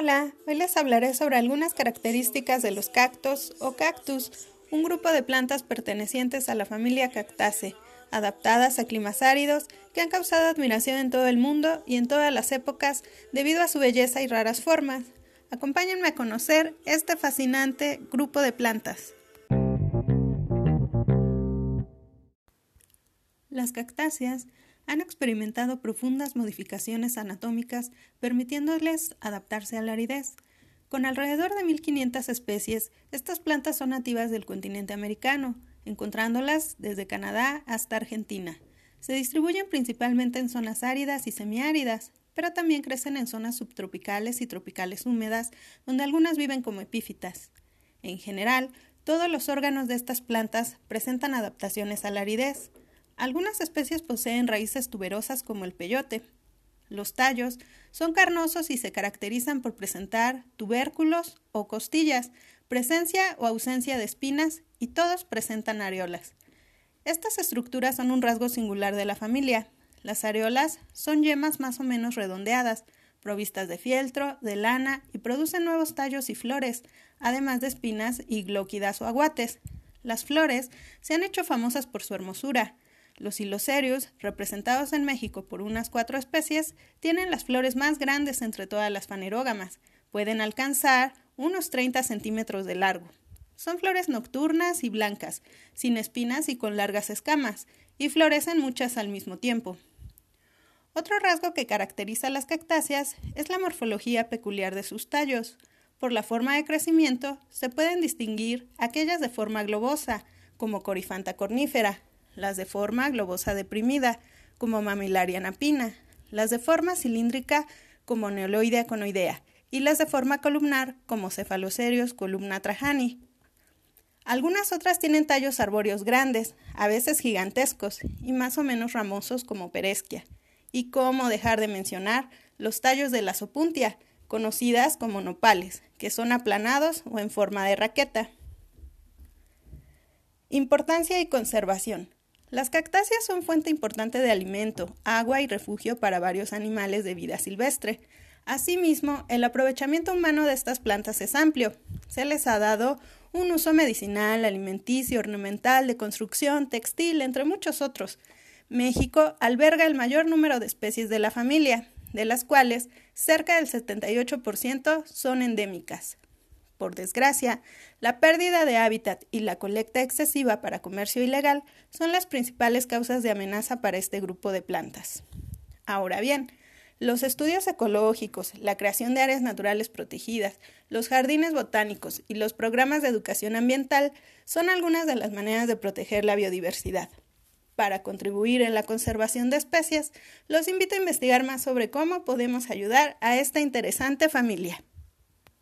Hola, hoy les hablaré sobre algunas características de los cactos o cactus, un grupo de plantas pertenecientes a la familia Cactaceae, adaptadas a climas áridos que han causado admiración en todo el mundo y en todas las épocas debido a su belleza y raras formas. Acompáñenme a conocer este fascinante grupo de plantas. Las cactáceas han experimentado profundas modificaciones anatómicas permitiéndoles adaptarse a la aridez. Con alrededor de 1500 especies, estas plantas son nativas del continente americano, encontrándolas desde Canadá hasta Argentina. Se distribuyen principalmente en zonas áridas y semiáridas, pero también crecen en zonas subtropicales y tropicales húmedas, donde algunas viven como epífitas. En general, todos los órganos de estas plantas presentan adaptaciones a la aridez. Algunas especies poseen raíces tuberosas como el peyote. Los tallos son carnosos y se caracterizan por presentar tubérculos o costillas, presencia o ausencia de espinas y todos presentan areolas. Estas estructuras son un rasgo singular de la familia. Las areolas son yemas más o menos redondeadas, provistas de fieltro, de lana y producen nuevos tallos y flores, además de espinas y glóquidas o aguates. Las flores se han hecho famosas por su hermosura. Los hilocerios, representados en México por unas cuatro especies, tienen las flores más grandes entre todas las fanerógamas. Pueden alcanzar unos 30 centímetros de largo. Son flores nocturnas y blancas, sin espinas y con largas escamas, y florecen muchas al mismo tiempo. Otro rasgo que caracteriza a las cactáceas es la morfología peculiar de sus tallos. Por la forma de crecimiento se pueden distinguir aquellas de forma globosa, como Corifanta cornífera, las de forma globosa deprimida, como Mamilaria napina, las de forma cilíndrica, como Neoloidea conoidea, y las de forma columnar, como Cefalocerios columna trajani. Algunas otras tienen tallos arbóreos grandes, a veces gigantescos, y más o menos ramosos como Peresquia. Y cómo dejar de mencionar los tallos de la sopuntia, conocidas como nopales, que son aplanados o en forma de raqueta. Importancia y conservación. Las cactáceas son fuente importante de alimento, agua y refugio para varios animales de vida silvestre. Asimismo, el aprovechamiento humano de estas plantas es amplio. Se les ha dado un uso medicinal, alimenticio, ornamental, de construcción, textil, entre muchos otros. México alberga el mayor número de especies de la familia, de las cuales cerca del 78% son endémicas. Por desgracia, la pérdida de hábitat y la colecta excesiva para comercio ilegal son las principales causas de amenaza para este grupo de plantas. Ahora bien, los estudios ecológicos, la creación de áreas naturales protegidas, los jardines botánicos y los programas de educación ambiental son algunas de las maneras de proteger la biodiversidad. Para contribuir en la conservación de especies, los invito a investigar más sobre cómo podemos ayudar a esta interesante familia.